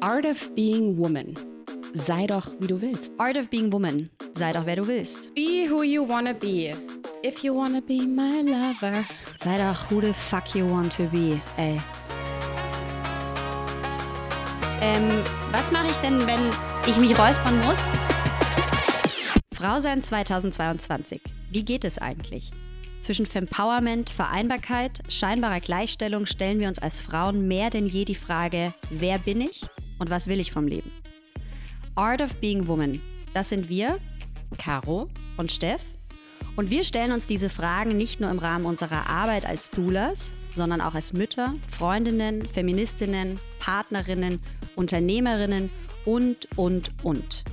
Art of Being Woman. Sei doch, wie du willst. Art of Being Woman. Sei doch, wer du willst. Be who you wanna be. If you wanna be my lover. Sei doch, who the fuck you want to be, ey. Ähm, was mache ich denn, wenn ich mich räuspern muss? Frau sein 2022. Wie geht es eigentlich? Zwischen Fempowerment, Vereinbarkeit, scheinbarer Gleichstellung stellen wir uns als Frauen mehr denn je die Frage, wer bin ich und was will ich vom Leben? Art of Being Woman, das sind wir, Caro und Steff. Und wir stellen uns diese Fragen nicht nur im Rahmen unserer Arbeit als Doulas, sondern auch als Mütter, Freundinnen, Feministinnen, Partnerinnen, Unternehmerinnen und, und, und.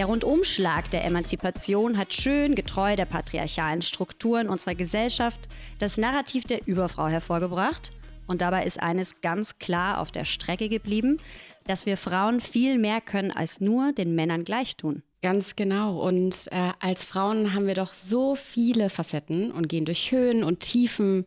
Der Rundumschlag der Emanzipation hat schön getreu der patriarchalen Strukturen unserer Gesellschaft das Narrativ der Überfrau hervorgebracht. Und dabei ist eines ganz klar auf der Strecke geblieben, dass wir Frauen viel mehr können als nur den Männern gleich tun. Ganz genau. Und äh, als Frauen haben wir doch so viele Facetten und gehen durch Höhen und Tiefen.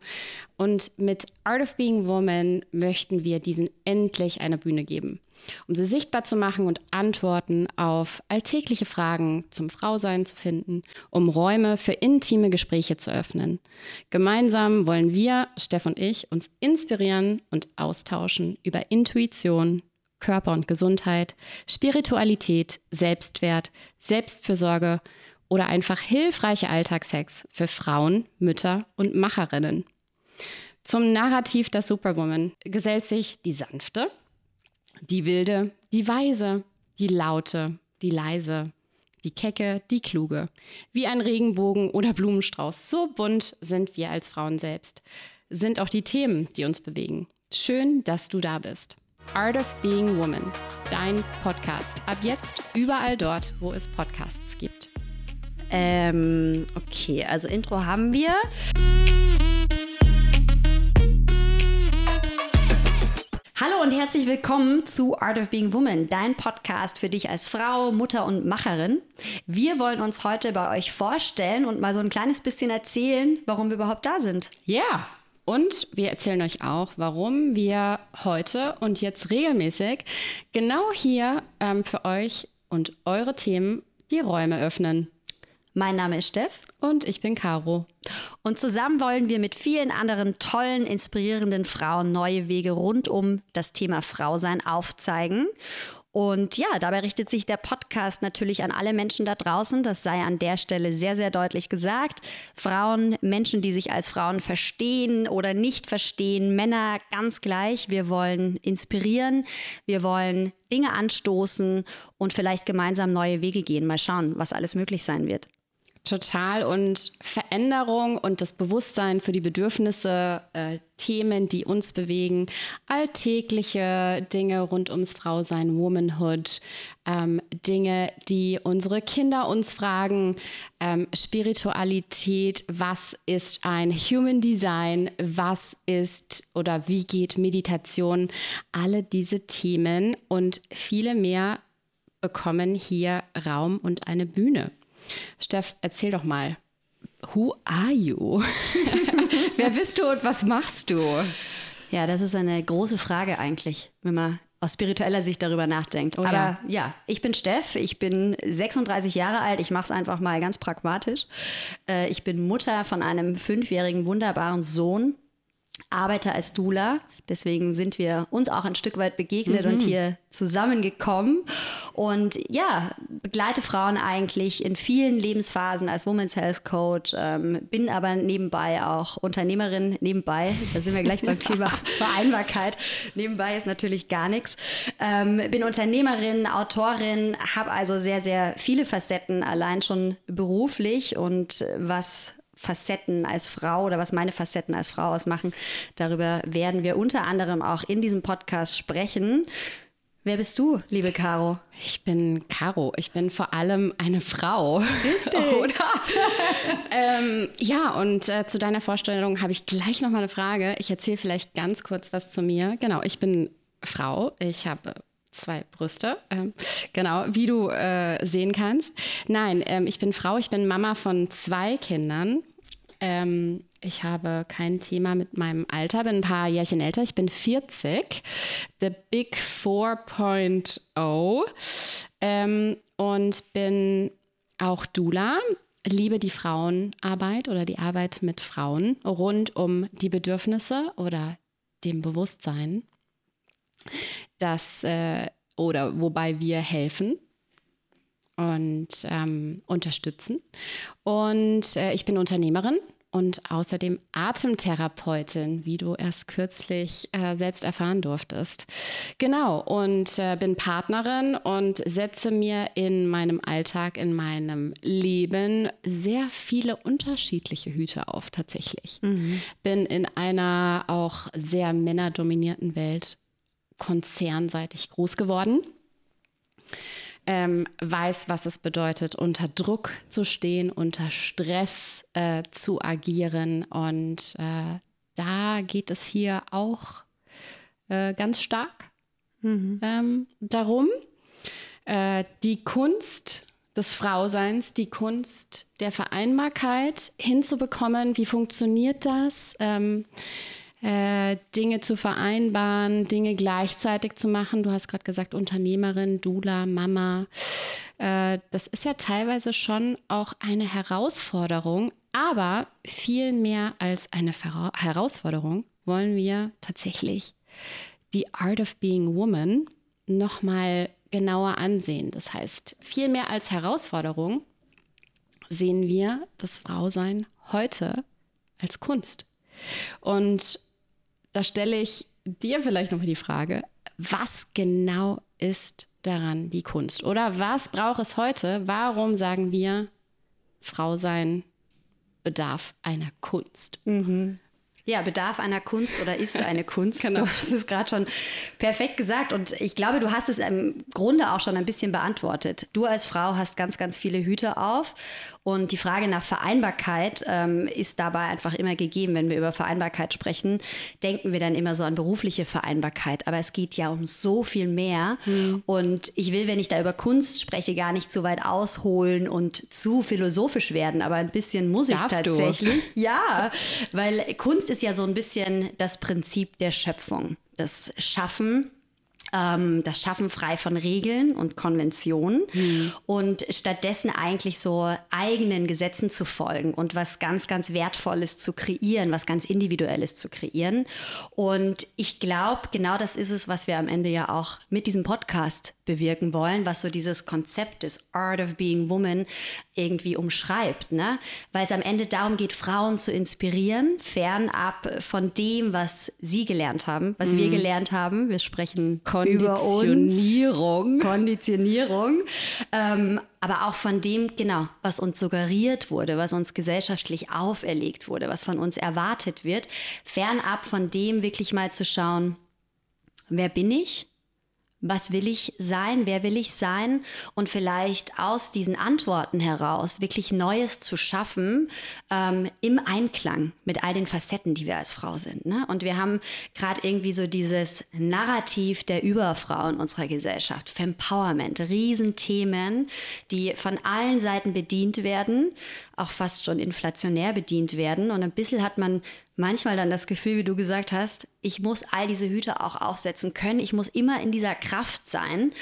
Und mit Art of Being Woman möchten wir diesen endlich eine Bühne geben, um sie sichtbar zu machen und Antworten auf alltägliche Fragen zum Frausein zu finden, um Räume für intime Gespräche zu öffnen. Gemeinsam wollen wir, Steff und ich, uns inspirieren und austauschen über Intuition, Körper und Gesundheit, Spiritualität, Selbstwert, Selbstfürsorge oder einfach hilfreiche Alltagshacks für Frauen, Mütter und Macherinnen. Zum Narrativ der Superwoman gesellt sich die sanfte, die wilde, die weise, die laute, die leise, die kecke, die kluge. Wie ein Regenbogen oder Blumenstrauß. So bunt sind wir als Frauen selbst. Sind auch die Themen, die uns bewegen. Schön, dass du da bist. Art of Being Woman, dein Podcast. Ab jetzt überall dort, wo es Podcasts gibt. Ähm, okay, also Intro haben wir. Hallo und herzlich willkommen zu Art of Being Woman, dein Podcast für dich als Frau, Mutter und Macherin. Wir wollen uns heute bei euch vorstellen und mal so ein kleines bisschen erzählen, warum wir überhaupt da sind. Ja, yeah. Und wir erzählen euch auch, warum wir heute und jetzt regelmäßig genau hier ähm, für euch und eure Themen die Räume öffnen. Mein Name ist Steff. Und ich bin Caro. Und zusammen wollen wir mit vielen anderen tollen, inspirierenden Frauen neue Wege rund um das Thema Frausein aufzeigen und ja, dabei richtet sich der Podcast natürlich an alle Menschen da draußen. Das sei an der Stelle sehr, sehr deutlich gesagt. Frauen, Menschen, die sich als Frauen verstehen oder nicht verstehen, Männer ganz gleich. Wir wollen inspirieren, wir wollen Dinge anstoßen und vielleicht gemeinsam neue Wege gehen. Mal schauen, was alles möglich sein wird. Total. Und Veränderung und das Bewusstsein für die Bedürfnisse, äh, Themen, die uns bewegen, alltägliche Dinge rund ums Frausein, Womanhood, ähm, Dinge, die unsere Kinder uns fragen, ähm, Spiritualität, was ist ein Human Design, was ist oder wie geht Meditation, alle diese Themen und viele mehr bekommen hier Raum und eine Bühne. Steff, erzähl doch mal. Who are you? Wer bist du und was machst du? Ja, das ist eine große Frage eigentlich, wenn man aus spiritueller Sicht darüber nachdenkt. Oh, Aber ja. ja. ich bin Steff, ich bin 36 Jahre alt, ich mache es einfach mal ganz pragmatisch. Äh, ich bin Mutter von einem fünfjährigen wunderbaren Sohn, arbeite als Dula. Deswegen sind wir uns auch ein Stück weit begegnet mhm. und hier zusammengekommen. Und ja, begleite Frauen eigentlich in vielen Lebensphasen als Women's Health Coach, ähm, bin aber nebenbei auch Unternehmerin. Nebenbei, da sind wir gleich beim Thema Vereinbarkeit. Nebenbei ist natürlich gar nichts. Ähm, bin Unternehmerin, Autorin, habe also sehr, sehr viele Facetten allein schon beruflich und was Facetten als Frau oder was meine Facetten als Frau ausmachen. Darüber werden wir unter anderem auch in diesem Podcast sprechen. Wer bist du, liebe Caro? Ich bin Caro. Ich bin vor allem eine Frau. Richtig. Oder? ähm, ja, und äh, zu deiner Vorstellung habe ich gleich noch mal eine Frage. Ich erzähle vielleicht ganz kurz was zu mir. Genau, ich bin Frau. Ich habe zwei Brüste, ähm, genau, wie du äh, sehen kannst. Nein, ähm, ich bin Frau, ich bin Mama von zwei Kindern. Ähm, Ich habe kein Thema mit meinem Alter, bin ein paar Jährchen älter. Ich bin 40, The Big 4.0 ähm, und bin auch Dula. Liebe die Frauenarbeit oder die Arbeit mit Frauen rund um die Bedürfnisse oder dem Bewusstsein, dass äh, oder wobei wir helfen und ähm, unterstützen. Und äh, ich bin Unternehmerin und außerdem Atemtherapeutin, wie du erst kürzlich äh, selbst erfahren durftest. Genau, und äh, bin Partnerin und setze mir in meinem Alltag, in meinem Leben sehr viele unterschiedliche Hüte auf, tatsächlich. Mhm. Bin in einer auch sehr männerdominierten Welt konzernseitig groß geworden ähm, weiß, was es bedeutet, unter Druck zu stehen, unter Stress äh, zu agieren. Und äh, da geht es hier auch äh, ganz stark mhm. ähm, darum, äh, die Kunst des Frauseins, die Kunst der Vereinbarkeit hinzubekommen. Wie funktioniert das? Ähm, äh, Dinge zu vereinbaren, Dinge gleichzeitig zu machen. Du hast gerade gesagt, Unternehmerin, Dula, Mama. Äh, das ist ja teilweise schon auch eine Herausforderung, aber viel mehr als eine Ver Herausforderung wollen wir tatsächlich die Art of Being Woman nochmal genauer ansehen. Das heißt, viel mehr als Herausforderung sehen wir das Frausein heute als Kunst. Und da stelle ich dir vielleicht nochmal die Frage, was genau ist daran die Kunst? Oder was braucht es heute? Warum sagen wir, Frau sein bedarf einer Kunst? Mhm. Ja, bedarf einer Kunst oder ist eine Kunst. genau. Du hast es gerade schon perfekt gesagt und ich glaube, du hast es im Grunde auch schon ein bisschen beantwortet. Du als Frau hast ganz, ganz viele Hüte auf und die Frage nach Vereinbarkeit ähm, ist dabei einfach immer gegeben. Wenn wir über Vereinbarkeit sprechen, denken wir dann immer so an berufliche Vereinbarkeit. Aber es geht ja um so viel mehr. Mhm. Und ich will, wenn ich da über Kunst spreche, gar nicht zu weit ausholen und zu philosophisch werden. Aber ein bisschen muss ich tatsächlich. Du? Ja, weil Kunst ist ja so ein bisschen das Prinzip der Schöpfung. Das Schaffen ähm, das Schaffen frei von Regeln und Konventionen mhm. und stattdessen eigentlich so eigenen Gesetzen zu folgen und was ganz, ganz Wertvolles zu kreieren, was ganz Individuelles zu kreieren. Und ich glaube, genau das ist es, was wir am Ende ja auch mit diesem Podcast bewirken wollen, was so dieses Konzept des Art of Being Woman irgendwie umschreibt, ne? Weil es am Ende darum geht, Frauen zu inspirieren, fernab von dem, was sie gelernt haben, was mm. wir mhm. gelernt haben. Wir sprechen Konditionierung. Konditionierung. Ähm, aber auch von dem, genau, was uns suggeriert wurde, was uns gesellschaftlich auferlegt wurde, was von uns erwartet wird, fernab von dem wirklich mal zu schauen, wer bin ich? Was will ich sein, wer will ich sein und vielleicht aus diesen Antworten heraus wirklich Neues zu schaffen ähm, im Einklang mit all den Facetten, die wir als Frau sind. Ne? Und wir haben gerade irgendwie so dieses Narrativ der Überfrau in unserer Gesellschaft, Fempowerment, Riesenthemen, die von allen Seiten bedient werden, auch fast schon inflationär bedient werden. Und ein bisschen hat man manchmal dann das Gefühl, wie du gesagt hast, ich muss all diese Hüte auch aufsetzen können. Ich muss immer in dieser Kraft sein.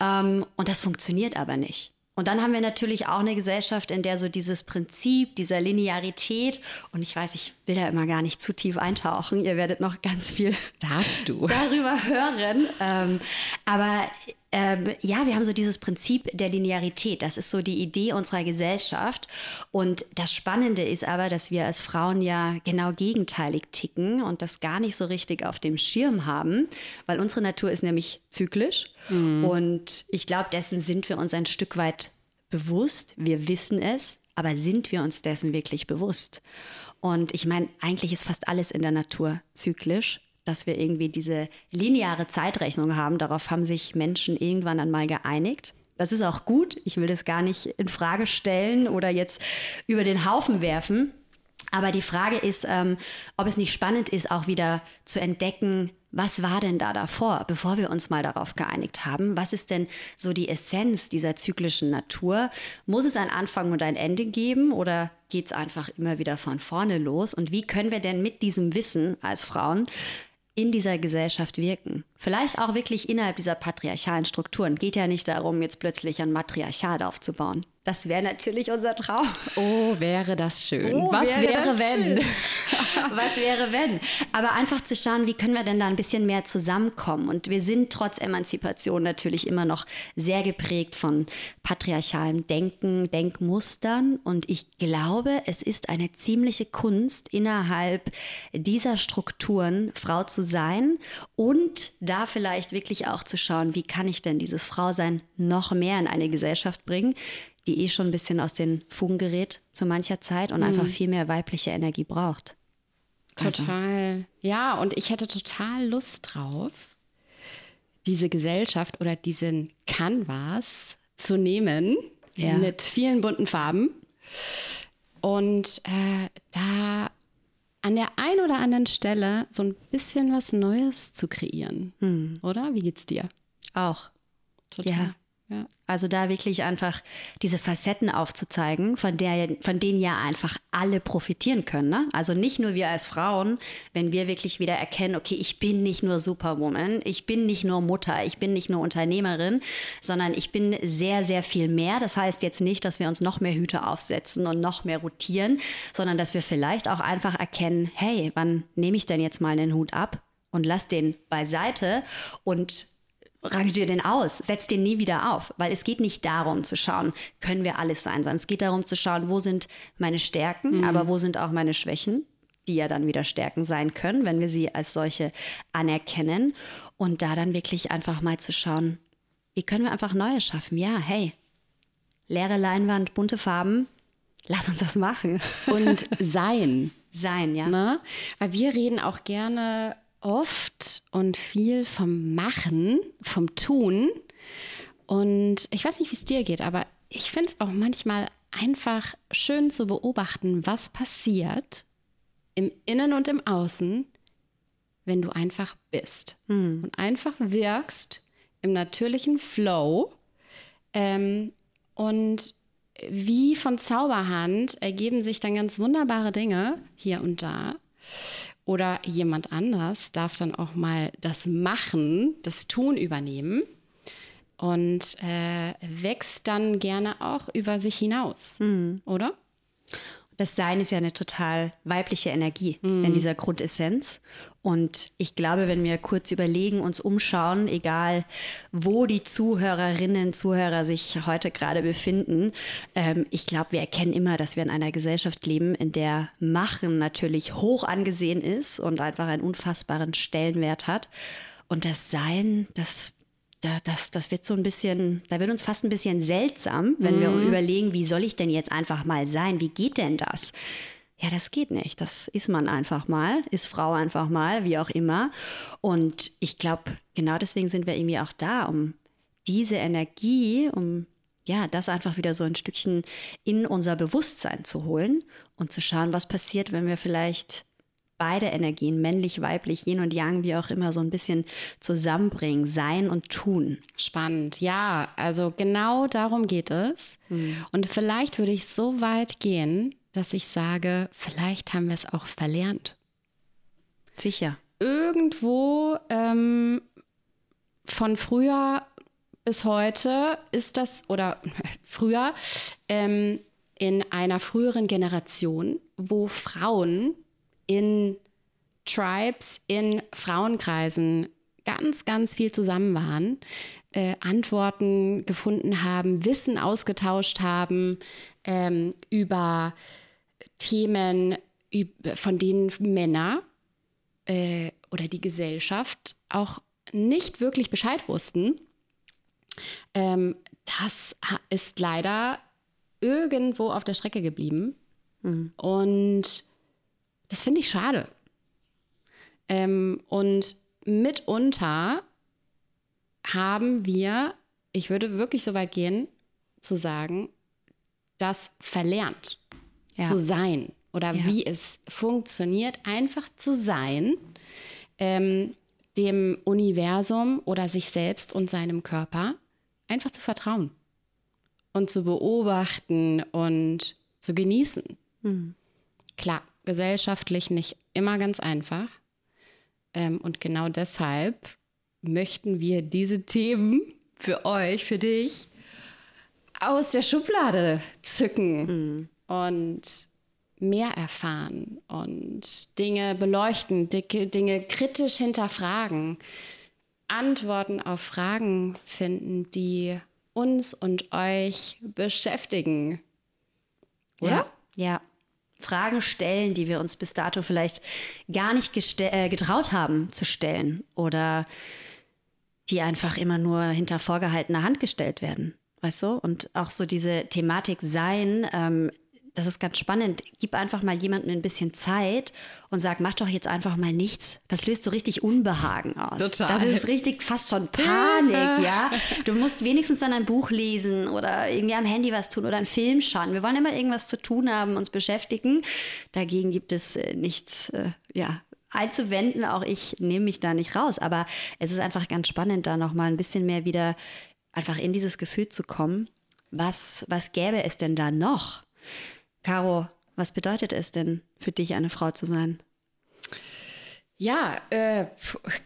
Ähm, und das funktioniert aber nicht. Und dann haben wir natürlich auch eine Gesellschaft, in der so dieses Prinzip dieser Linearität, und ich weiß, ich will da immer gar nicht zu tief eintauchen, ihr werdet noch ganz viel Darfst du. darüber hören. Ähm, aber ähm, ja, wir haben so dieses Prinzip der Linearität. Das ist so die Idee unserer Gesellschaft. Und das Spannende ist aber, dass wir als Frauen ja genau gegenteilig ticken und das gar nicht so richtig auf dem Schirm haben, weil unsere Natur ist nämlich zyklisch. Mhm. Und ich glaube, dessen sind wir uns ein Stück weit bewusst. Wir wissen es, aber sind wir uns dessen wirklich bewusst? Und ich meine, eigentlich ist fast alles in der Natur zyklisch dass wir irgendwie diese lineare Zeitrechnung haben. Darauf haben sich Menschen irgendwann einmal geeinigt. Das ist auch gut. Ich will das gar nicht in Frage stellen oder jetzt über den Haufen werfen. Aber die Frage ist, ähm, ob es nicht spannend ist, auch wieder zu entdecken, was war denn da davor, bevor wir uns mal darauf geeinigt haben? Was ist denn so die Essenz dieser zyklischen Natur? Muss es einen Anfang und ein Ende geben oder geht es einfach immer wieder von vorne los? Und wie können wir denn mit diesem Wissen als Frauen in dieser Gesellschaft wirken. Vielleicht auch wirklich innerhalb dieser patriarchalen Strukturen. Geht ja nicht darum, jetzt plötzlich ein Matriarchat aufzubauen. Das wäre natürlich unser Traum. Oh, wäre das schön. Oh, Was wäre, wäre wenn? Was wäre wenn? Aber einfach zu schauen, wie können wir denn da ein bisschen mehr zusammenkommen? Und wir sind trotz Emanzipation natürlich immer noch sehr geprägt von patriarchalem Denken, Denkmustern. Und ich glaube, es ist eine ziemliche Kunst, innerhalb dieser Strukturen Frau zu sein und da vielleicht wirklich auch zu schauen, wie kann ich denn dieses Frausein noch mehr in eine Gesellschaft bringen, die eh schon ein bisschen aus den Fugen gerät zu mancher Zeit und mhm. einfach viel mehr weibliche Energie braucht. Total. Also. Ja, und ich hätte total Lust drauf, diese Gesellschaft oder diesen Canvas zu nehmen ja. mit vielen bunten Farben und äh, da an der einen oder anderen Stelle so ein bisschen was Neues zu kreieren. Hm. Oder? Wie geht's dir? Auch. Total. Ja. Also da wirklich einfach diese Facetten aufzuzeigen, von, der, von denen ja einfach alle profitieren können. Ne? Also nicht nur wir als Frauen, wenn wir wirklich wieder erkennen, okay, ich bin nicht nur Superwoman, ich bin nicht nur Mutter, ich bin nicht nur Unternehmerin, sondern ich bin sehr, sehr viel mehr. Das heißt jetzt nicht, dass wir uns noch mehr Hüte aufsetzen und noch mehr rotieren, sondern dass wir vielleicht auch einfach erkennen, hey, wann nehme ich denn jetzt mal einen Hut ab? Und lass den beiseite und rangier den aus, setz den nie wieder auf, weil es geht nicht darum zu schauen, können wir alles sein, sondern es geht darum zu schauen, wo sind meine Stärken, mhm. aber wo sind auch meine Schwächen, die ja dann wieder Stärken sein können, wenn wir sie als solche anerkennen und da dann wirklich einfach mal zu schauen, wie können wir einfach Neues schaffen? Ja, hey, leere Leinwand, bunte Farben, lass uns das machen. Und sein. Sein, ja. Ne? Weil wir reden auch gerne oft und viel vom Machen, vom Tun. Und ich weiß nicht, wie es dir geht, aber ich finde es auch manchmal einfach schön zu beobachten, was passiert im Innen und im Außen, wenn du einfach bist hm. und einfach wirkst im natürlichen Flow. Ähm, und wie von Zauberhand ergeben sich dann ganz wunderbare Dinge hier und da. Oder jemand anders darf dann auch mal das Machen, das Tun übernehmen und äh, wächst dann gerne auch über sich hinaus, mhm. oder? Das Sein ist ja eine total weibliche Energie mhm. in dieser Grundessenz. Und ich glaube, wenn wir kurz überlegen, uns umschauen, egal wo die Zuhörerinnen, Zuhörer sich heute gerade befinden, ähm, ich glaube, wir erkennen immer, dass wir in einer Gesellschaft leben, in der Machen natürlich hoch angesehen ist und einfach einen unfassbaren Stellenwert hat. Und das Sein, das da, das, das wird so ein bisschen, da wird uns fast ein bisschen seltsam, wenn mhm. wir überlegen, wie soll ich denn jetzt einfach mal sein? Wie geht denn das? Ja, das geht nicht. Das ist man einfach mal, ist Frau einfach mal, wie auch immer. Und ich glaube, genau deswegen sind wir irgendwie auch da, um diese Energie, um ja, das einfach wieder so ein Stückchen in unser Bewusstsein zu holen und zu schauen, was passiert, wenn wir vielleicht beide Energien, männlich, weiblich, Yin und Yang, wie auch immer, so ein bisschen zusammenbringen, sein und tun. Spannend, ja, also genau darum geht es. Mhm. Und vielleicht würde ich so weit gehen, dass ich sage, vielleicht haben wir es auch verlernt. Sicher. Irgendwo ähm, von früher bis heute ist das, oder früher, ähm, in einer früheren Generation, wo Frauen in Tribes, in Frauenkreisen ganz, ganz viel zusammen waren, äh, Antworten gefunden haben, Wissen ausgetauscht haben ähm, über Themen, von denen Männer äh, oder die Gesellschaft auch nicht wirklich Bescheid wussten. Ähm, das ist leider irgendwo auf der Strecke geblieben. Mhm. Und das finde ich schade. Ähm, und mitunter haben wir, ich würde wirklich so weit gehen, zu sagen, das verlernt ja. zu sein oder ja. wie es funktioniert, einfach zu sein. Ähm, dem Universum oder sich selbst und seinem Körper einfach zu vertrauen und zu beobachten und zu genießen. Mhm. Klar, gesellschaftlich nicht immer ganz einfach. Ähm, und genau deshalb möchten wir diese Themen für euch, für dich, aus der Schublade zücken mhm. und mehr erfahren und Dinge beleuchten, Dinge kritisch hinterfragen, Antworten auf Fragen finden, die uns und euch beschäftigen. Oder? Ja. ja. Fragen stellen, die wir uns bis dato vielleicht gar nicht äh, getraut haben zu stellen oder die einfach immer nur hinter vorgehaltener Hand gestellt werden. Weißt du? Und auch so diese Thematik Sein, ähm, das ist ganz spannend. Gib einfach mal jemandem ein bisschen Zeit und sag, mach doch jetzt einfach mal nichts. Das löst so richtig Unbehagen aus. Total. Das ist richtig fast schon Panik, ja. Du musst wenigstens dann ein Buch lesen oder irgendwie am Handy was tun oder einen Film schauen. Wir wollen immer irgendwas zu tun haben, uns beschäftigen. Dagegen gibt es äh, nichts, äh, ja, einzuwenden. Auch ich nehme mich da nicht raus. Aber es ist einfach ganz spannend, da nochmal ein bisschen mehr wieder einfach in dieses Gefühl zu kommen. Was, was gäbe es denn da noch? Caro, was bedeutet es denn für dich, eine Frau zu sein? Ja, äh,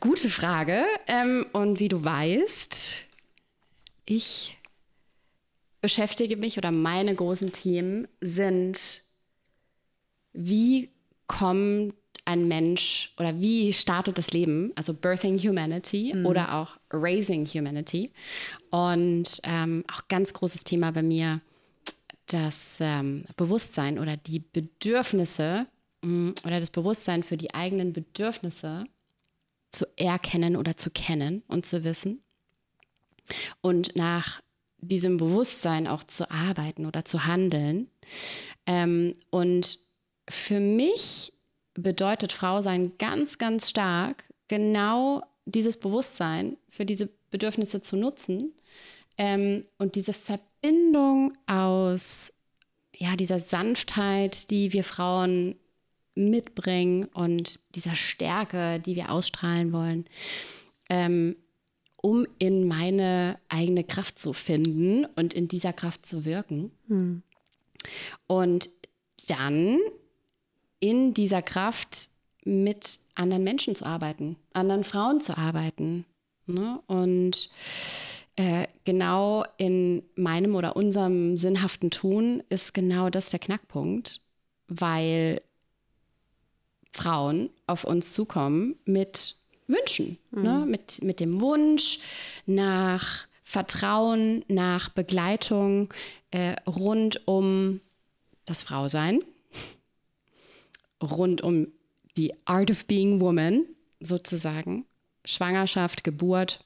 gute Frage. Ähm, und wie du weißt, ich beschäftige mich oder meine großen Themen sind, wie kommt ein Mensch oder wie startet das Leben, also Birthing Humanity mhm. oder auch Raising Humanity. Und ähm, auch ganz großes Thema bei mir das ähm, Bewusstsein oder die Bedürfnisse mh, mm, oder das Bewusstsein für die eigenen Bedürfnisse zu erkennen oder zu kennen und zu wissen und nach diesem Bewusstsein auch zu arbeiten oder zu handeln. Ähm, und für mich bedeutet Frau sein ganz, ganz stark genau dieses Bewusstsein für diese Bedürfnisse zu nutzen ähm, und diese Verbindung aus ja, dieser Sanftheit, die wir Frauen mitbringen und dieser Stärke, die wir ausstrahlen wollen, ähm, um in meine eigene Kraft zu finden und in dieser Kraft zu wirken. Hm. Und dann in dieser Kraft mit anderen Menschen zu arbeiten, anderen Frauen zu arbeiten. Ne? Und äh, genau in meinem oder unserem sinnhaften Tun ist genau das der Knackpunkt, weil Frauen auf uns zukommen mit Wünschen, mhm. ne? mit, mit dem Wunsch nach Vertrauen, nach Begleitung äh, rund um das Frausein, rund um die Art of Being Woman sozusagen, Schwangerschaft, Geburt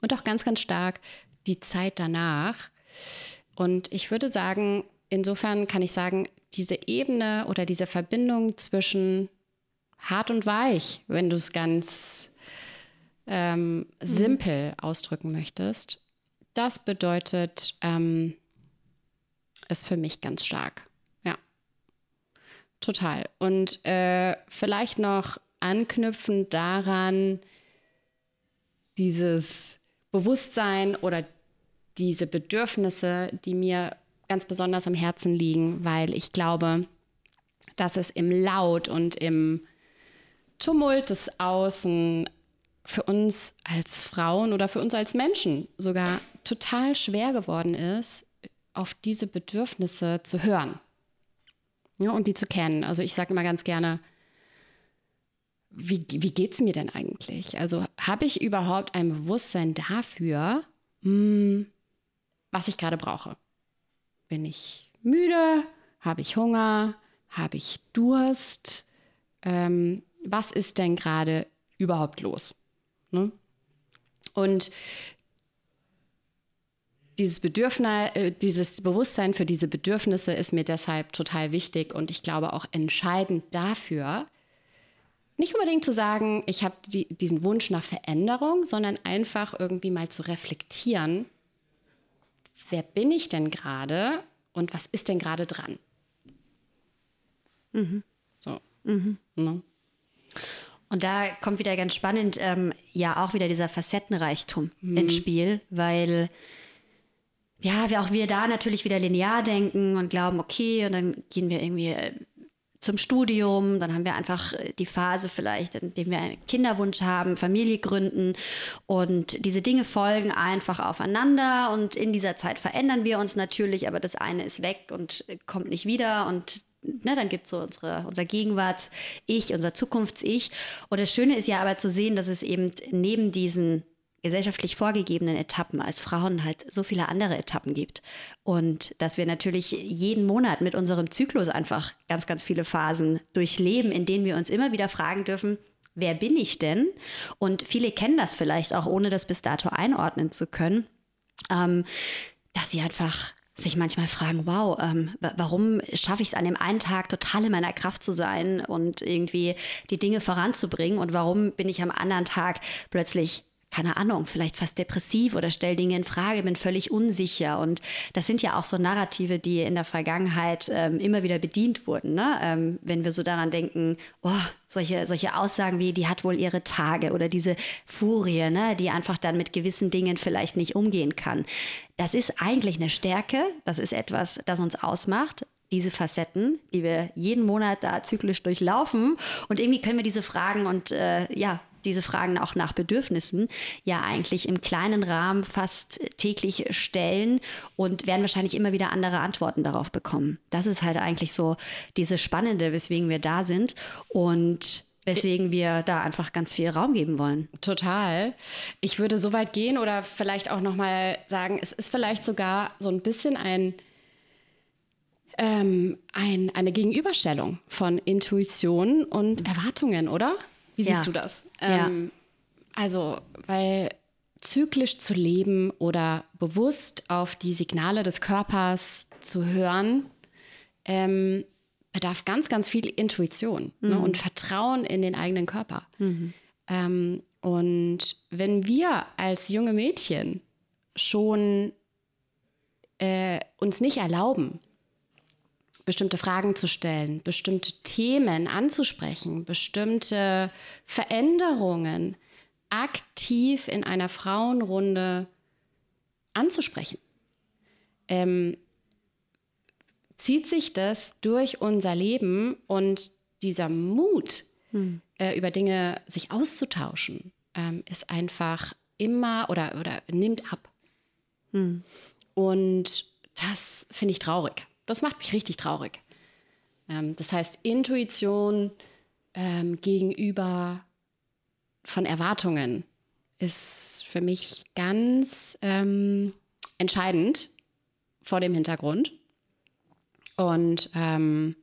und auch ganz, ganz stark die Zeit danach. Und ich würde sagen, insofern kann ich sagen, diese Ebene oder diese Verbindung zwischen hart und weich, wenn du es ganz ähm, mhm. simpel ausdrücken möchtest, das bedeutet ähm, es für mich ganz stark. Ja, total. Und äh, vielleicht noch anknüpfend daran, dieses Bewusstsein oder diese Bedürfnisse, die mir ganz besonders am Herzen liegen, weil ich glaube, dass es im Laut und im Tumult des Außen für uns als Frauen oder für uns als Menschen sogar total schwer geworden ist, auf diese Bedürfnisse zu hören ja, und die zu kennen. Also ich sage immer ganz gerne, wie, wie geht es mir denn eigentlich? Also habe ich überhaupt ein Bewusstsein dafür, mh, hm, was ich gerade brauche? Bin ich müde? Habe ich Hunger? Habe ich Durst? Ähm, was ist denn gerade überhaupt los? Ne? Und dieses Bedürfnis, äh, dieses Bewusstsein für diese Bedürfnisse ist mir deshalb total wichtig und ich glaube auch entscheidend dafür, nicht unbedingt zu sagen, ich habe die, diesen Wunsch nach Veränderung, sondern einfach irgendwie mal zu reflektieren, wer bin ich denn gerade und was ist denn gerade dran? Mhm. So. Mhm. Ne? Und da kommt wieder ganz spannend, ähm, ja, auch wieder dieser Facettenreichtum mhm. ins Spiel, weil ja, wir auch wir da natürlich wieder linear denken und glauben, okay, und dann gehen wir irgendwie äh, zum Studium, dann haben wir einfach äh, die Phase vielleicht, in dem wir einen Kinderwunsch haben, Familie gründen. Und diese Dinge folgen einfach aufeinander. Und in dieser Zeit verändern wir uns natürlich, aber das eine ist weg und äh, kommt nicht wieder. Und Ne, dann gibt es so unsere, unser Gegenwarts-Ich, unser Zukunfts-Ich. Und das Schöne ist ja aber zu sehen, dass es eben neben diesen gesellschaftlich vorgegebenen Etappen als Frauen halt so viele andere Etappen gibt. Und dass wir natürlich jeden Monat mit unserem Zyklus einfach ganz, ganz viele Phasen durchleben, in denen wir uns immer wieder fragen dürfen, wer bin ich denn? Und viele kennen das vielleicht auch, ohne das bis dato einordnen zu können, ähm, dass sie einfach sich manchmal fragen, wow, ähm, warum schaffe ich es an dem einen Tag total in meiner Kraft zu sein und irgendwie die Dinge voranzubringen und warum bin ich am anderen Tag plötzlich keine Ahnung, vielleicht fast depressiv oder stell Dinge in Frage, bin völlig unsicher. Und das sind ja auch so Narrative, die in der Vergangenheit ähm, immer wieder bedient wurden. Ne? Ähm, wenn wir so daran denken, oh, solche, solche Aussagen wie, die hat wohl ihre Tage oder diese Furie, ne, die einfach dann mit gewissen Dingen vielleicht nicht umgehen kann. Das ist eigentlich eine Stärke, das ist etwas, das uns ausmacht diese Facetten, die wir jeden Monat da zyklisch durchlaufen. Und irgendwie können wir diese Fragen und äh, ja, diese Fragen auch nach Bedürfnissen ja eigentlich im kleinen Rahmen fast täglich stellen und werden wahrscheinlich immer wieder andere Antworten darauf bekommen. Das ist halt eigentlich so diese Spannende, weswegen wir da sind und weswegen wir da einfach ganz viel Raum geben wollen. Total. Ich würde so weit gehen oder vielleicht auch noch mal sagen, es ist vielleicht sogar so ein bisschen ein ähm, ein, eine Gegenüberstellung von Intuition und Erwartungen, oder? Wie siehst ja. du das? Ähm, ja. Also, weil zyklisch zu leben oder bewusst auf die Signale des Körpers zu hören, ähm, bedarf ganz, ganz viel Intuition ne, mhm. ne, und Vertrauen in den eigenen Körper. Mhm. Ähm, und wenn wir als junge Mädchen schon äh, uns nicht erlauben, bestimmte Fragen zu stellen, bestimmte Themen anzusprechen, bestimmte Veränderungen aktiv in einer Frauenrunde anzusprechen. Ähm, zieht sich das durch unser Leben und dieser Mut, hm. äh, über Dinge sich auszutauschen, ähm, ist einfach immer oder, oder nimmt ab. Hm. Und das finde ich traurig. Das macht mich richtig traurig. Ähm, das heißt, Intuition ähm, gegenüber von Erwartungen ist für mich ganz ähm, entscheidend vor dem Hintergrund. Und ähm,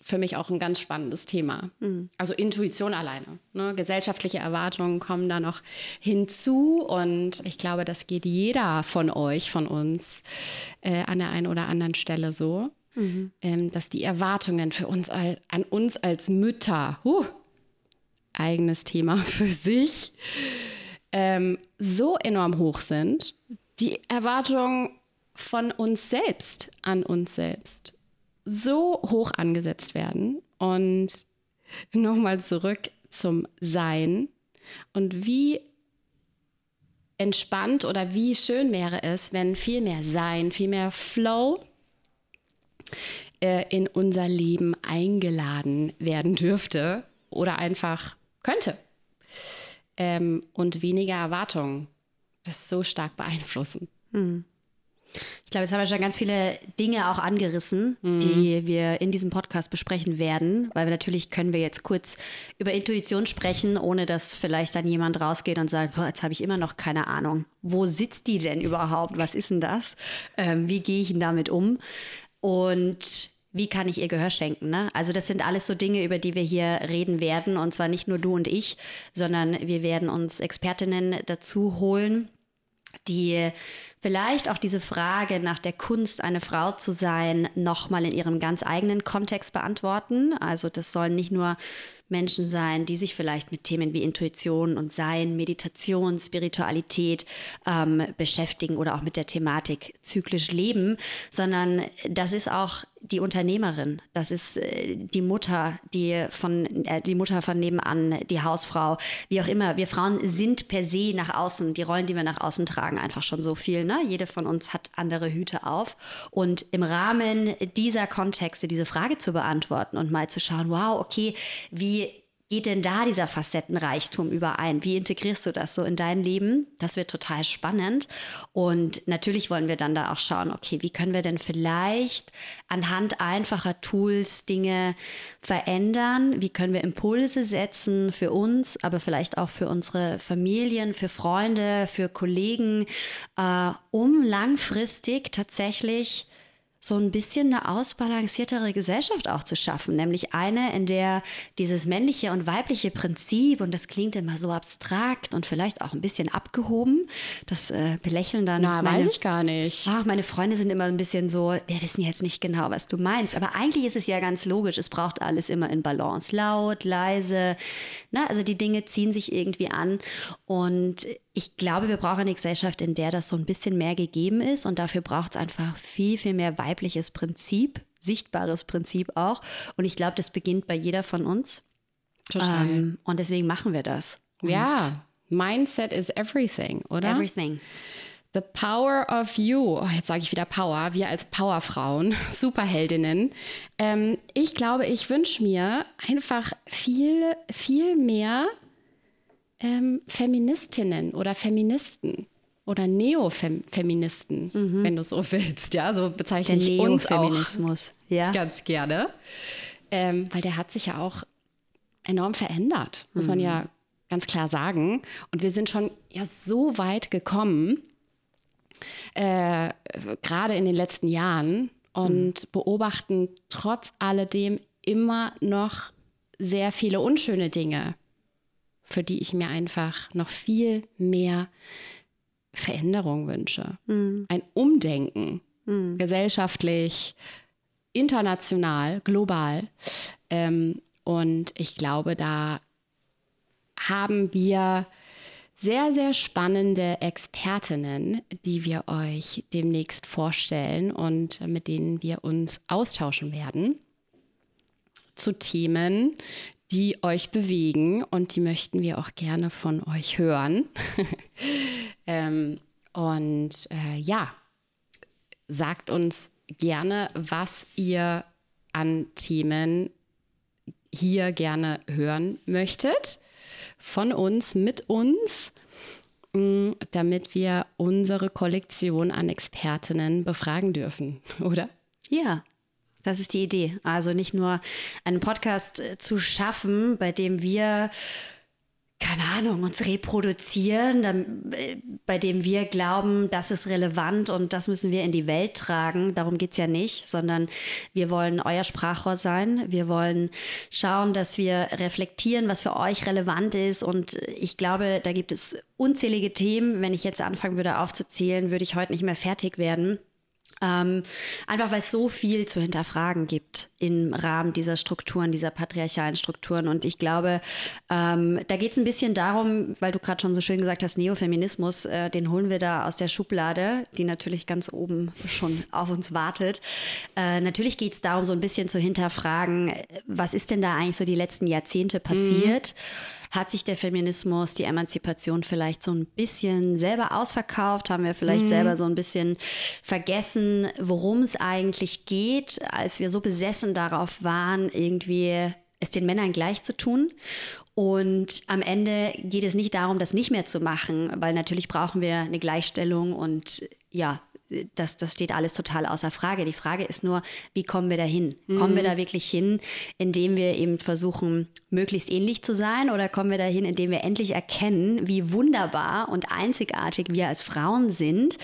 für mich auch ein ganz spannendes Thema. Mhm. Also Intuition alleine. Ne? Gesellschaftliche Erwartungen kommen da noch hinzu und ich glaube, das geht jeder von euch, von uns äh, an der einen oder anderen Stelle so, mhm. ähm, dass die Erwartungen für uns an uns als Mütter, huh, eigenes Thema für sich, ähm, so enorm hoch sind. Die Erwartungen von uns selbst an uns selbst so hoch angesetzt werden. Und nochmal zurück zum Sein. Und wie entspannt oder wie schön wäre es, wenn viel mehr Sein, viel mehr Flow äh, in unser Leben eingeladen werden dürfte oder einfach könnte. Ähm, und weniger Erwartungen das so stark beeinflussen. Hm. Ich glaube, jetzt haben wir schon ganz viele Dinge auch angerissen, mhm. die wir in diesem Podcast besprechen werden, weil wir natürlich können wir jetzt kurz über Intuition sprechen, ohne dass vielleicht dann jemand rausgeht und sagt, jetzt habe ich immer noch keine Ahnung. Wo sitzt die denn überhaupt? Was ist denn das? Ähm, wie gehe ich denn damit um? Und wie kann ich ihr Gehör schenken? Ne? Also das sind alles so Dinge, über die wir hier reden werden. Und zwar nicht nur du und ich, sondern wir werden uns Expertinnen dazu holen, die vielleicht auch diese Frage nach der Kunst, eine Frau zu sein, nochmal in ihrem ganz eigenen Kontext beantworten. Also das sollen nicht nur Menschen sein, die sich vielleicht mit Themen wie Intuition und Sein, Meditation, Spiritualität ähm, beschäftigen oder auch mit der Thematik zyklisch leben, sondern das ist auch die Unternehmerin, das ist äh, die Mutter, die von äh, die Mutter von nebenan, die Hausfrau, wie auch immer. Wir Frauen sind per se nach außen, die Rollen, die wir nach außen tragen, einfach schon so viel. Ne? Jede von uns hat andere Hüte auf. Und im Rahmen dieser Kontexte diese Frage zu beantworten und mal zu schauen, wow, okay, wie geht denn da dieser Facettenreichtum überein? Wie integrierst du das so in dein Leben? Das wird total spannend. Und natürlich wollen wir dann da auch schauen, okay, wie können wir denn vielleicht anhand einfacher Tools Dinge verändern? Wie können wir Impulse setzen für uns, aber vielleicht auch für unsere Familien, für Freunde, für Kollegen, äh, um langfristig tatsächlich so ein bisschen eine ausbalanciertere Gesellschaft auch zu schaffen, nämlich eine, in der dieses männliche und weibliche Prinzip, und das klingt immer so abstrakt und vielleicht auch ein bisschen abgehoben, das äh, belächeln dann. Na, meine, weiß ich gar nicht. Ach, meine Freunde sind immer ein bisschen so, wir wissen jetzt nicht genau, was du meinst, aber eigentlich ist es ja ganz logisch, es braucht alles immer in Balance, laut, leise, na, also die Dinge ziehen sich irgendwie an und ich glaube, wir brauchen eine Gesellschaft, in der das so ein bisschen mehr gegeben ist und dafür braucht es einfach viel, viel mehr weibliches Prinzip, sichtbares Prinzip auch. Und ich glaube, das beginnt bei jeder von uns. Total. Ähm, und deswegen machen wir das. Und ja, Mindset is everything, oder? Everything. The power of you. Oh, jetzt sage ich wieder Power. Wir als Powerfrauen, Superheldinnen. Ähm, ich glaube, ich wünsche mir einfach viel, viel mehr ähm, Feministinnen oder Feministen oder Neofeministen, mhm. wenn du so willst. Ja, so bezeichne der ich uns auch ja. ganz gerne. Ähm, weil der hat sich ja auch enorm verändert, muss mhm. man ja ganz klar sagen. Und wir sind schon ja so weit gekommen, äh, gerade in den letzten Jahren, und mhm. beobachten trotz alledem immer noch sehr viele unschöne Dinge für die ich mir einfach noch viel mehr Veränderung wünsche. Mhm. Ein Umdenken, mhm. gesellschaftlich, international, global. Ähm, und ich glaube, da haben wir sehr, sehr spannende Expertinnen, die wir euch demnächst vorstellen und mit denen wir uns austauschen werden zu Themen, die euch bewegen und die möchten wir auch gerne von euch hören. ähm, und äh, ja, sagt uns gerne, was ihr an Themen hier gerne hören möchtet. Von uns, mit uns, mm, damit wir unsere Kollektion an Expertinnen befragen dürfen, oder? Ja, das ist die Idee. Also nicht nur einen Podcast äh, zu schaffen, bei dem wir keine Ahnung, uns reproduzieren, äh, bei dem wir glauben, das ist relevant und das müssen wir in die Welt tragen. Darum geht es ja nicht, sondern wir wollen euer Sprachrohr sein. Wir wollen schauen, dass wir reflektieren, was für euch relevant ist. Und ich glaube, da gibt es unzählige Themen. Wenn ich jetzt anfangen würde aufzuzählen, würde ich heute nicht mehr fertig werden. Ähm, einfach weil es so viel zu hinterfragen gibt im Rahmen dieser Strukturen, dieser patriarchalen Strukturen. Und ich glaube, ähm, da geht es ein bisschen darum, weil du gerade schon so schön gesagt hast, Neofeminismus, äh, den holen wir da aus der Schublade, die natürlich ganz oben schon auf uns wartet. Äh, natürlich geht es darum, so ein bisschen zu hinterfragen, was ist denn da eigentlich so die letzten Jahrzehnte passiert? Mhm hat sich der Feminismus, die Emanzipation vielleicht so ein bisschen selber ausverkauft? Haben wir vielleicht mhm. selber so ein bisschen vergessen, worum es eigentlich geht, als wir so besessen darauf waren, irgendwie es den Männern gleich zu tun. Und am Ende geht es nicht darum, das nicht mehr zu machen, weil natürlich brauchen wir eine Gleichstellung und ja, das, das steht alles total außer Frage. Die Frage ist nur, wie kommen wir da hin? Mhm. Kommen wir da wirklich hin, indem wir eben versuchen, möglichst ähnlich zu sein? Oder kommen wir da hin, indem wir endlich erkennen, wie wunderbar und einzigartig wir als Frauen sind?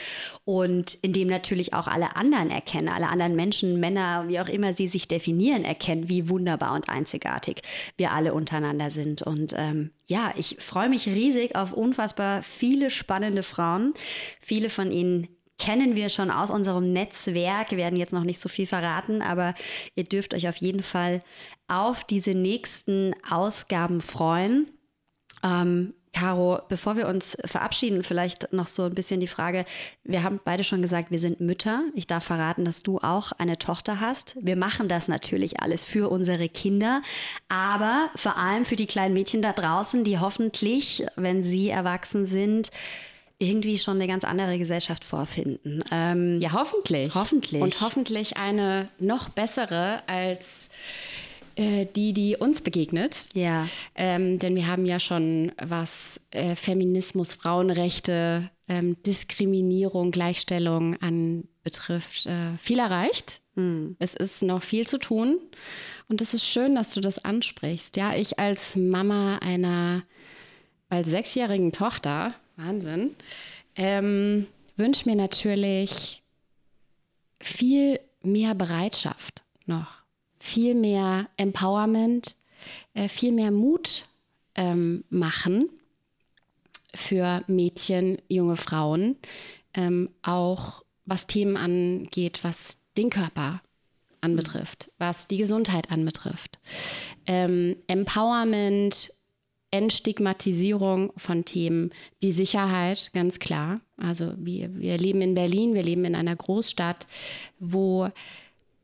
Und indem natürlich auch alle anderen erkennen, alle anderen Menschen, Männer, wie auch immer sie sich definieren, erkennen, wie wunderbar und einzigartig wir alle untereinander sind. Und ähm, ja, ich freue mich riesig auf unfassbar viele spannende Frauen. Viele von ihnen kennen wir schon aus unserem Netzwerk. Wir werden jetzt noch nicht so viel verraten, aber ihr dürft euch auf jeden Fall auf diese nächsten Ausgaben freuen. Ähm, Caro, bevor wir uns verabschieden, vielleicht noch so ein bisschen die Frage, wir haben beide schon gesagt, wir sind Mütter. Ich darf verraten, dass du auch eine Tochter hast. Wir machen das natürlich alles für unsere Kinder, aber vor allem für die kleinen Mädchen da draußen, die hoffentlich, wenn sie erwachsen sind, irgendwie schon eine ganz andere Gesellschaft vorfinden. Ähm, ja, hoffentlich. Hoffentlich. Und hoffentlich eine noch bessere als äh, die, die uns begegnet. Ja. Ähm, denn wir haben ja schon, was äh, Feminismus, Frauenrechte, ähm, Diskriminierung, Gleichstellung anbetrifft, äh, viel erreicht. Mhm. Es ist noch viel zu tun. Und es ist schön, dass du das ansprichst. Ja, ich als Mama einer bald sechsjährigen Tochter, Wahnsinn, ähm, wünsche mir natürlich viel mehr Bereitschaft noch viel mehr Empowerment, äh, viel mehr Mut ähm, machen für Mädchen, junge Frauen, ähm, auch was Themen angeht, was den Körper anbetrifft, was die Gesundheit anbetrifft. Ähm, Empowerment, Entstigmatisierung von Themen, die Sicherheit, ganz klar. Also wir, wir leben in Berlin, wir leben in einer Großstadt, wo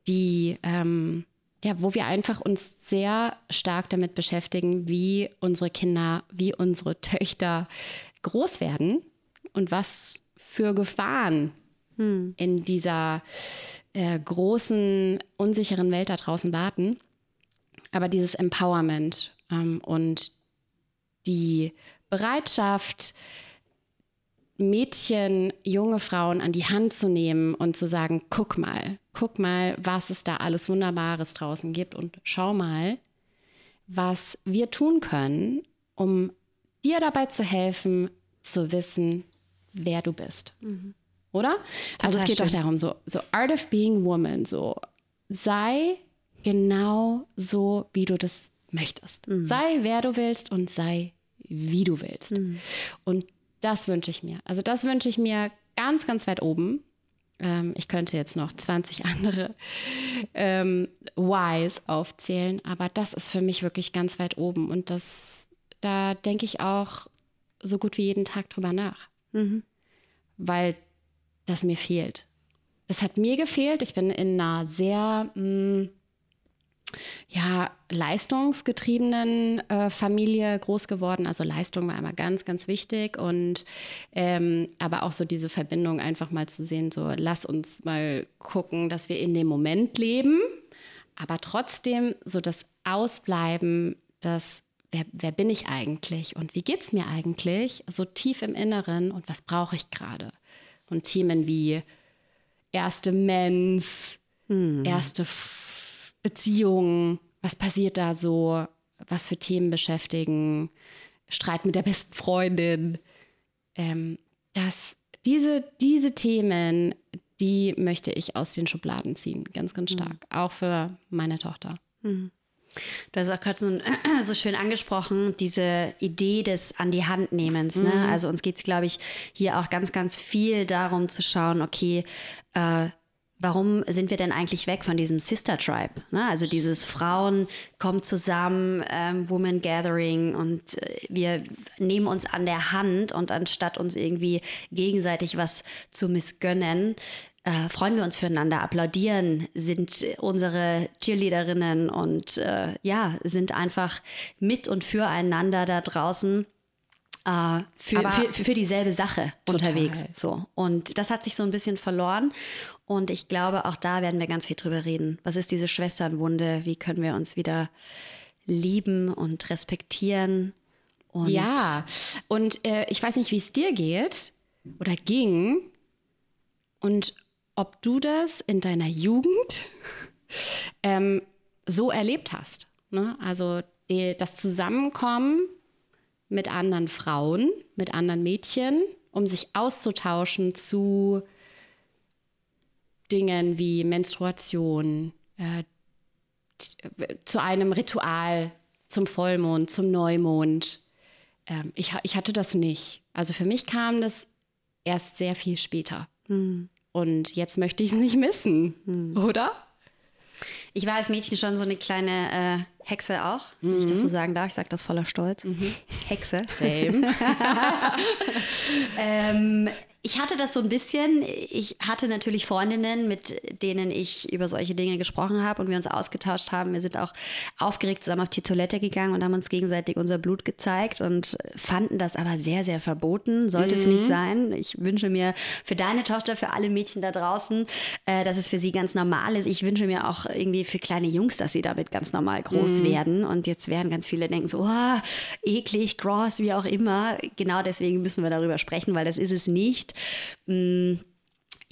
die ähm, ja, wo wir einfach uns sehr stark damit beschäftigen, wie unsere Kinder, wie unsere Töchter groß werden und was für Gefahren hm. in dieser äh, großen, unsicheren Welt da draußen warten. Aber dieses Empowerment ähm, und die Bereitschaft, Mädchen, junge Frauen an die Hand zu nehmen und zu sagen, guck mal, guck mal, was es da alles Wunderbares draußen gibt und schau mal, was wir tun können, um dir dabei zu helfen, zu wissen, wer du bist. Mhm. Oder? Total also es geht schön. doch darum, so, so Art of Being Woman, so sei genau so, wie du das möchtest. Mhm. Sei, wer du willst und sei, wie du willst. Mhm. Und das wünsche ich mir. Also das wünsche ich mir ganz, ganz weit oben. Ähm, ich könnte jetzt noch 20 andere ähm, Whys aufzählen, aber das ist für mich wirklich ganz weit oben. Und das, da denke ich auch so gut wie jeden Tag drüber nach. Mhm. Weil das mir fehlt. Das hat mir gefehlt. Ich bin in einer sehr mh, hm, ja, leistungsgetriebenen äh, Familie groß geworden. Also Leistung war immer ganz, ganz wichtig. Und ähm, aber auch so diese Verbindung einfach mal zu sehen, so lass uns mal gucken, dass wir in dem Moment leben, aber trotzdem so das Ausbleiben, das Wer, wer, bin ich eigentlich und wie geht es mir eigentlich, so tief im Inneren und was brauche ich gerade? Und Themen wie erste Mens, hm. erste Beziehungen, was passiert da so, was für Themen beschäftigen, Streit mit der besten Freundin. Ähm, dass diese, diese Themen, die möchte ich aus den Schubladen ziehen, ganz, ganz mhm. stark. Mhm. Auch für meine Tochter. Mhm. Du hast auch gerade so, so, schön angesprochen, diese Idee des An die Hand nehmens. Ne? Mhm. Also uns geht es, glaube ich, hier auch ganz, ganz viel darum zu schauen, okay, äh, warum sind wir denn eigentlich weg von diesem Sister Tribe? Ne? Also dieses Frauen kommen zusammen, ähm, Woman Gathering und äh, wir nehmen uns an der Hand und anstatt uns irgendwie gegenseitig was zu missgönnen, äh, freuen wir uns füreinander, applaudieren, sind unsere Cheerleaderinnen und äh, ja, sind einfach mit und füreinander da draußen äh, für, für, für, dieselbe Sache total. unterwegs. So. Und das hat sich so ein bisschen verloren. Und ich glaube, auch da werden wir ganz viel drüber reden. Was ist diese Schwesternwunde? Wie können wir uns wieder lieben und respektieren? Und ja, und äh, ich weiß nicht, wie es dir geht oder ging und ob du das in deiner Jugend ähm, so erlebt hast. Ne? Also die, das Zusammenkommen mit anderen Frauen, mit anderen Mädchen, um sich auszutauschen zu Dingen wie Menstruation, äh, zu einem Ritual, zum Vollmond, zum Neumond. Ähm, ich, ich hatte das nicht. Also für mich kam das erst sehr viel später. Hm. Und jetzt möchte ich es nicht missen, hm. oder? Ich war als Mädchen schon so eine kleine äh, Hexe auch, wenn ich das so sagen darf. Ich sage das voller Stolz. Hexe. Same. ähm, ich hatte das so ein bisschen. Ich hatte natürlich Freundinnen, mit denen ich über solche Dinge gesprochen habe und wir uns ausgetauscht haben. Wir sind auch aufgeregt zusammen auf die Toilette gegangen und haben uns gegenseitig unser Blut gezeigt und fanden das aber sehr, sehr verboten. Sollte es nicht sein. Ich wünsche mir für deine Tochter, für alle Mädchen da draußen, äh, dass es für sie ganz normal ist. Ich wünsche mir auch irgendwie für kleine Jungs, dass sie damit ganz normal groß werden. Und jetzt werden ganz viele denken so, oh, eklig, gross, wie auch immer. Genau deswegen müssen wir darüber sprechen, weil das ist es nicht. Mm,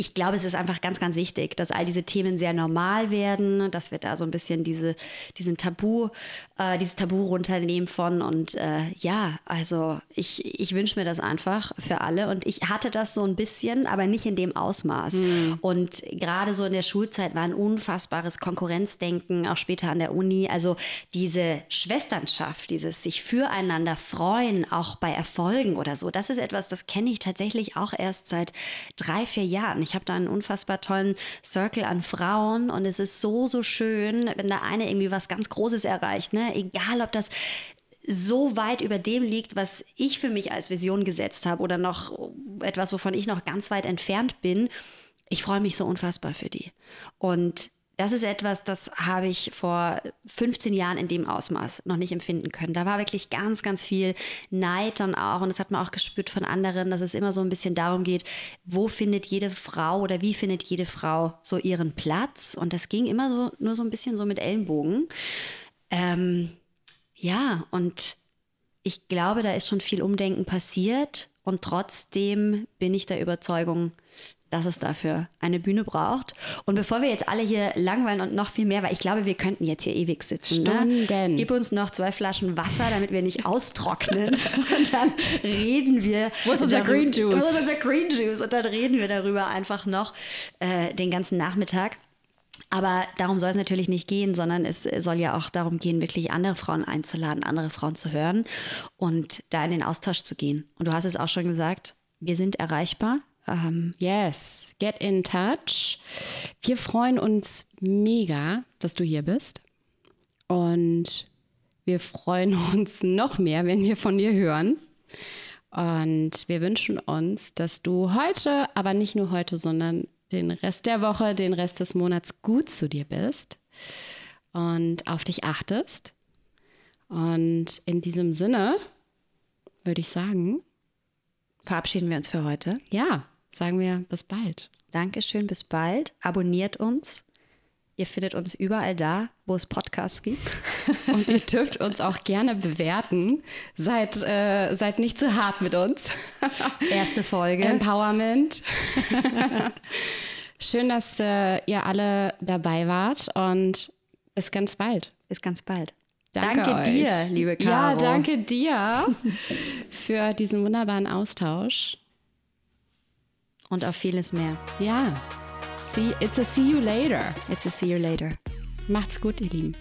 Ich glaube, es ist einfach ganz, ganz wichtig, dass all diese Themen sehr normal werden, dass wir da so ein bisschen diese, diesen Tabu, äh, dieses Tabu runternehmen von. Und äh, ja, also ich, ich wünsche mir das einfach für alle. Und ich hatte das so ein bisschen, aber nicht in dem Ausmaß. Und gerade so in der Schulzeit war ein unfassbares Konkurrenzdenken, auch später an der Uni. Also diese Schwesternschaft, dieses sich füreinander freuen, auch bei Erfolgen oder so, das ist etwas, das kenne ich tatsächlich auch erst seit drei, vier Jahren. Ich habe da einen unfassbar tollen Circle an Frauen und es ist so, so schön, wenn da eine irgendwie was ganz Großes erreicht. Ne? Egal, ob das so weit über dem liegt, was ich für mich als Vision gesetzt habe oder noch etwas, wovon ich noch ganz weit entfernt bin. Ich freue mich so unfassbar für die. Und das ist etwas, das habe ich vor 15 Jahren in dem Ausmaß noch nicht empfinden können. Da war wirklich ganz, ganz viel Neid dann auch. Und das hat man auch gespürt von anderen, dass es immer so ein bisschen darum geht, wo findet jede Frau oder wie findet jede Frau so ihren Platz. Und das ging immer so nur so ein bisschen so mit Ellenbogen. Ähm, ja, und ich glaube, da ist schon viel Umdenken passiert. Und trotzdem bin ich der Überzeugung, dass es dafür eine Bühne braucht. Und bevor wir jetzt alle hier langweilen und noch viel mehr, weil ich glaube, wir könnten jetzt hier ewig sitzen. Ne? Stunden. Gib uns noch zwei Flaschen Wasser, damit wir nicht austrocknen. und dann reden wir. Wo ist unser Green Juice? Wo ist unser Green Juice? Und dann reden wir darüber einfach noch äh, den ganzen Nachmittag. Aber darum soll es natürlich nicht gehen, sondern es soll ja auch darum gehen, wirklich andere Frauen einzuladen, andere Frauen zu hören und da in den Austausch zu gehen. Und du hast es auch schon gesagt, wir sind erreichbar. Ähm, Yes, get in touch. Wir freuen uns mega, dass du hier bist. Und wir freuen uns noch mehr, wenn wir von dir hören. Und wir wünschen uns, dass du heute, aber nicht nur heute, sondern den Rest der Woche, den Rest des Monats gut zu dir bist und auf dich achtest. Und in diesem Sinne würde ich sagen, verabschieden wir uns für heute. ja, sagen wir bis bald. Dankeschön, bis bald. Abonniert uns. Ihr findet uns überall da, wo es Podcasts gibt. Und ihr dürft uns auch gerne bewerten. Seid, äh, seid nicht zu hart mit uns. Erste Folge. Empowerment. Schön, dass äh, ihr alle dabei wart und bis ganz bald. Bis ganz bald. Danke, Danke dir, liebe Caro. Ja, danke dir für diesen wunderbaren Austausch. Und auf vieles mehr. Ja, see, it's a see you later. It's a see you later. Macht's gut, ihr Lieben.